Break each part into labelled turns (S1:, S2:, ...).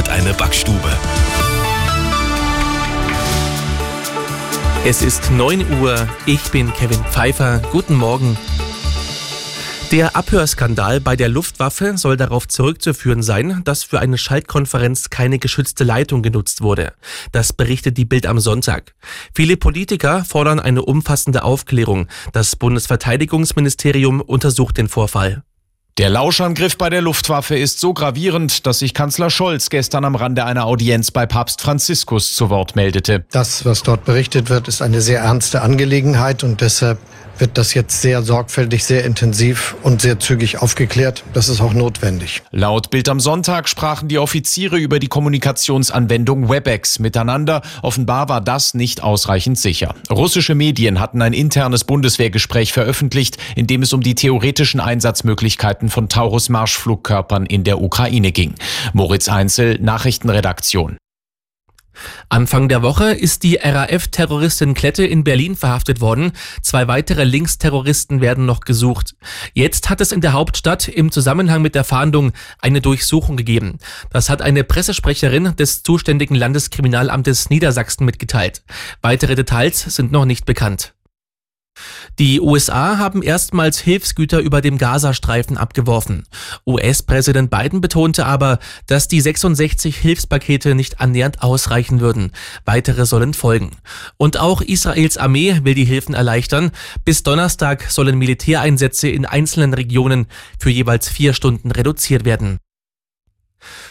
S1: hat eine Backstube.
S2: Es ist 9 Uhr, ich bin Kevin Pfeiffer. Guten Morgen. Der Abhörskandal bei der Luftwaffe soll darauf zurückzuführen sein, dass für eine Schaltkonferenz keine geschützte Leitung genutzt wurde. Das berichtet die Bild am Sonntag. Viele Politiker fordern eine umfassende Aufklärung. Das Bundesverteidigungsministerium untersucht den Vorfall.
S3: Der Lauschangriff bei der Luftwaffe ist so gravierend, dass sich Kanzler Scholz gestern am Rande einer Audienz bei Papst Franziskus zu Wort meldete.
S4: Das, was dort berichtet wird, ist eine sehr ernste Angelegenheit und deshalb wird das jetzt sehr sorgfältig, sehr intensiv und sehr zügig aufgeklärt. Das ist auch notwendig.
S3: Laut Bild am Sonntag sprachen die Offiziere über die Kommunikationsanwendung WebEx miteinander. Offenbar war das nicht ausreichend sicher. Russische Medien hatten ein internes Bundeswehrgespräch veröffentlicht, in dem es um die theoretischen Einsatzmöglichkeiten von Taurus-Marschflugkörpern in der Ukraine ging. Moritz Einzel, Nachrichtenredaktion.
S2: Anfang der Woche ist die RAF-Terroristin Klette in Berlin verhaftet worden. Zwei weitere Linksterroristen werden noch gesucht. Jetzt hat es in der Hauptstadt im Zusammenhang mit der Fahndung eine Durchsuchung gegeben. Das hat eine Pressesprecherin des zuständigen Landeskriminalamtes Niedersachsen mitgeteilt. Weitere Details sind noch nicht bekannt. Die USA haben erstmals Hilfsgüter über dem Gazastreifen abgeworfen. US-Präsident Biden betonte aber, dass die 66 Hilfspakete nicht annähernd ausreichen würden. Weitere sollen folgen. Und auch Israels Armee will die Hilfen erleichtern. Bis Donnerstag sollen Militäreinsätze in einzelnen Regionen für jeweils vier Stunden reduziert werden.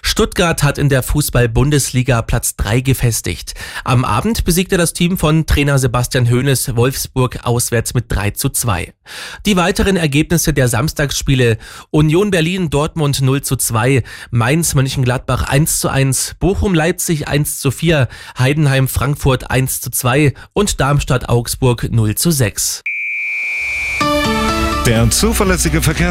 S2: Stuttgart hat in der Fußball-Bundesliga Platz 3 gefestigt. Am Abend besiegte das Team von Trainer Sebastian Hoeneß Wolfsburg auswärts mit 3 zu 2. Die weiteren Ergebnisse der Samstagsspiele Union Berlin Dortmund 0 zu 2, Mainz Mönchengladbach 1 zu 1, Bochum Leipzig 1 zu 4, Heidenheim Frankfurt 1 zu 2 und Darmstadt Augsburg 0 zu 6.
S1: Der zuverlässige Verkehrs